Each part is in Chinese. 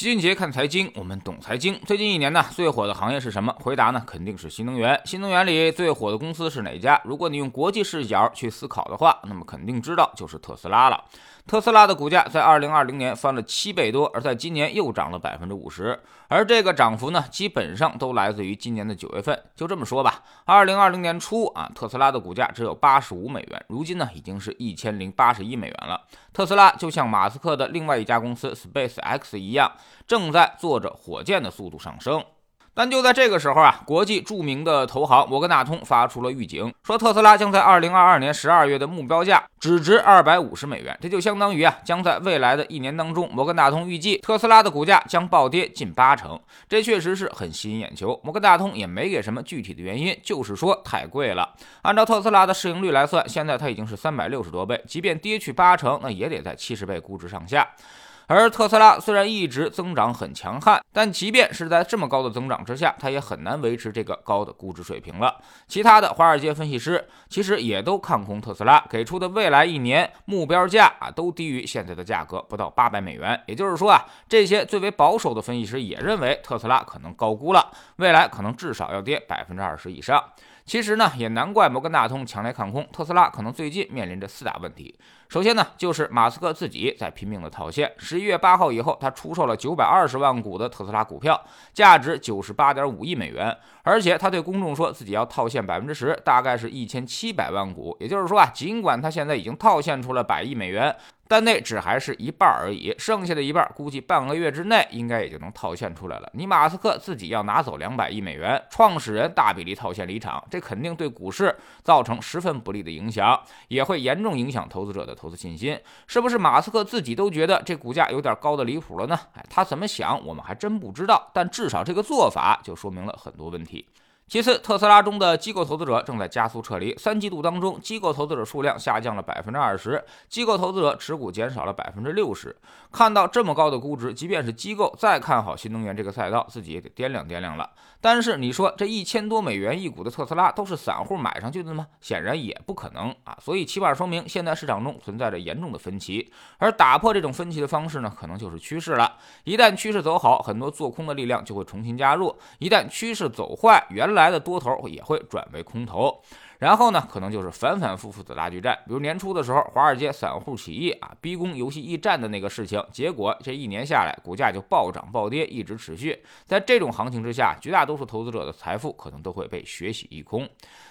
齐俊杰看财经，我们懂财经。最近一年呢，最火的行业是什么？回答呢，肯定是新能源。新能源里最火的公司是哪家？如果你用国际视角去思考的话，那么肯定知道就是特斯拉了。特斯拉的股价在二零二零年翻了七倍多，而在今年又涨了百分之五十。而这个涨幅呢，基本上都来自于今年的九月份。就这么说吧，二零二零年初啊，特斯拉的股价只有八十五美元，如今呢，已经是一千零八十一美元了。特斯拉就像马斯克的另外一家公司 Space X 一样，正在做着火箭的速度上升。但就在这个时候啊，国际著名的投行摩根大通发出了预警，说特斯拉将在二零二二年十二月的目标价只值二百五十美元，这就相当于啊，将在未来的一年当中，摩根大通预计特斯拉的股价将暴跌近八成。这确实是很吸引眼球。摩根大通也没给什么具体的原因，就是说太贵了。按照特斯拉的市盈率来算，现在它已经是三百六十多倍，即便跌去八成，那也得在七十倍估值上下。而特斯拉虽然一直增长很强悍，但即便是在这么高的增长之下，它也很难维持这个高的估值水平了。其他的华尔街分析师其实也都看空特斯拉，给出的未来一年目标价啊都低于现在的价格，不到八百美元。也就是说啊，这些最为保守的分析师也认为特斯拉可能高估了，未来可能至少要跌百分之二十以上。其实呢，也难怪摩根大通强烈看空特斯拉，可能最近面临着四大问题。首先呢，就是马斯克自己在拼命的套现。十一月八号以后，他出售了九百二十万股的特斯拉股票，价值九十八点五亿美元。而且他对公众说自己要套现百分之十，大概是一千七百万股。也就是说啊，尽管他现在已经套现出了百亿美元。但那只还是一半而已，剩下的一半估计半个月之内应该也就能套现出来了。你马斯克自己要拿走两百亿美元，创始人大比例套现离场，这肯定对股市造成十分不利的影响，也会严重影响投资者的投资信心。是不是马斯克自己都觉得这股价有点高的离谱了呢？哎，他怎么想我们还真不知道，但至少这个做法就说明了很多问题。其次，特斯拉中的机构投资者正在加速撤离。三季度当中，机构投资者数量下降了百分之二十，机构投资者持股减少了百分之六十。看到这么高的估值，即便是机构再看好新能源这个赛道，自己也得掂量掂量了。但是你说这一千多美元一股的特斯拉都是散户买上去的吗？显然也不可能啊。所以起码说明现在市场中存在着严重的分歧，而打破这种分歧的方式呢，可能就是趋势了。一旦趋势走好，很多做空的力量就会重新加入；一旦趋势走坏，原来来的多头也会转为空头，然后呢，可能就是反反复复的拉锯战。比如年初的时候，华尔街散户起义啊，逼宫游戏驿站的那个事情，结果这一年下来，股价就暴涨暴跌，一直持续。在这种行情之下，绝大多数投资者的财富可能都会被血洗一空。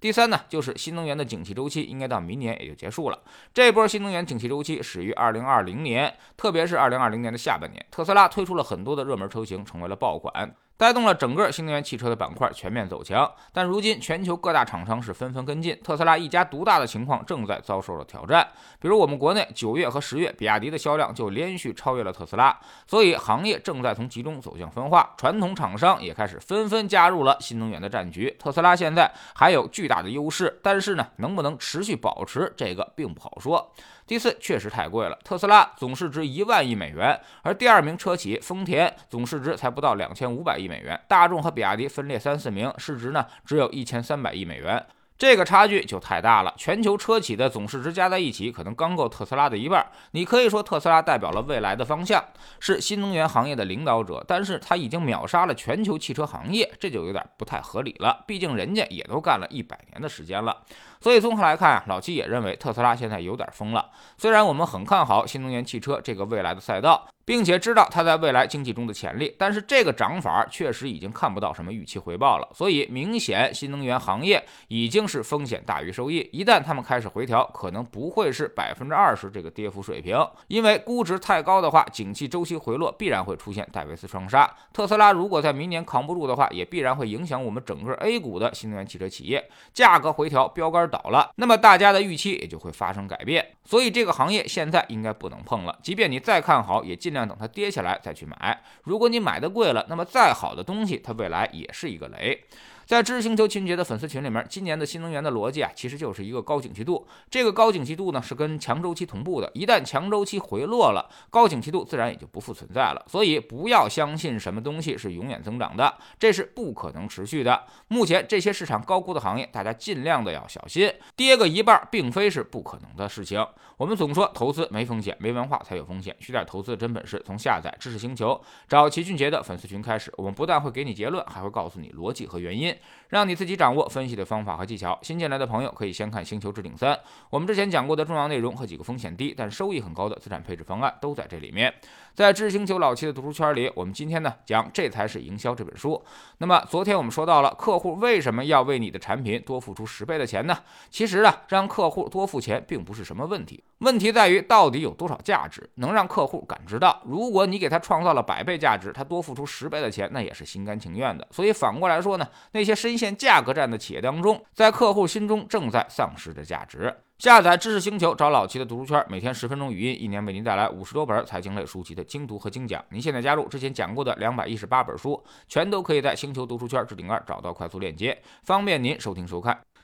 第三呢，就是新能源的景气周期应该到明年也就结束了。这波新能源景气周期始于二零二零年，特别是二零二零年的下半年，特斯拉推出了很多的热门车型，成为了爆款。带动了整个新能源汽车的板块全面走强，但如今全球各大厂商是纷纷跟进，特斯拉一家独大的情况正在遭受着挑战。比如我们国内九月和十月，比亚迪的销量就连续超越了特斯拉，所以行业正在从集中走向分化，传统厂商也开始纷纷加入了新能源的战局。特斯拉现在还有巨大的优势，但是呢，能不能持续保持这个并不好说。第四，确实太贵了。特斯拉总市值一万亿美元，而第二名车企丰田总市值才不到两千五百亿美元，大众和比亚迪分列三四名，市值呢只有一千三百亿美元。这个差距就太大了，全球车企的总市值加在一起，可能刚够特斯拉的一半。你可以说特斯拉代表了未来的方向，是新能源行业的领导者，但是它已经秒杀了全球汽车行业，这就有点不太合理了。毕竟人家也都干了一百年的时间了。所以综合来看啊，老七也认为特斯拉现在有点疯了。虽然我们很看好新能源汽车这个未来的赛道。并且知道它在未来经济中的潜力，但是这个涨法确实已经看不到什么预期回报了，所以明显新能源行业已经是风险大于收益。一旦他们开始回调，可能不会是百分之二十这个跌幅水平，因为估值太高的话，景气周期回落必然会出现戴维斯双杀。特斯拉如果在明年扛不住的话，也必然会影响我们整个 A 股的新能源汽车企业，价格回调，标杆倒了，那么大家的预期也就会发生改变。所以这个行业现在应该不能碰了，即便你再看好，也尽量。等它跌下来再去买。如果你买的贵了，那么再好的东西，它未来也是一个雷。在知识星球秦杰的粉丝群里面，今年的新能源的逻辑啊，其实就是一个高景气度。这个高景气度呢，是跟强周期同步的。一旦强周期回落了，高景气度自然也就不复存在了。所以不要相信什么东西是永远增长的，这是不可能持续的。目前这些市场高估的行业，大家尽量的要小心。跌个一半，并非是不可能的事情。我们总说投资没风险，没文化才有风险。学点投资的真本事，从下载知识星球，找齐俊杰的粉丝群开始。我们不但会给你结论，还会告诉你逻辑和原因。让你自己掌握分析的方法和技巧。新进来的朋友可以先看《星球置顶三》，我们之前讲过的重要内容和几个风险低但收益很高的资产配置方案都在这里面。在知识星球老七的读书圈里，我们今天呢讲《这才是营销》这本书。那么昨天我们说到了客户为什么要为你的产品多付出十倍的钱呢？其实啊，让客户多付钱并不是什么问题，问题在于到底有多少价值能让客户感知到。如果你给他创造了百倍价值，他多付出十倍的钱，那也是心甘情愿的。所以反过来说呢，那些深陷价格战的企业当中，在客户心中正在丧失着价值。下载知识星球，找老齐的读书圈，每天十分钟语音，一年为您带来五十多本财经类书籍的精读和精讲。您现在加入之前讲过的两百一十八本书，全都可以在星球读书圈置顶二找到快速链接，方便您收听收看。